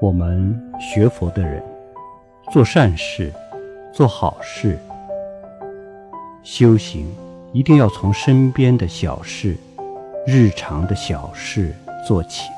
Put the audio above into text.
我们学佛的人做善事做好事修行一定要从身边的小事日常的小事做起。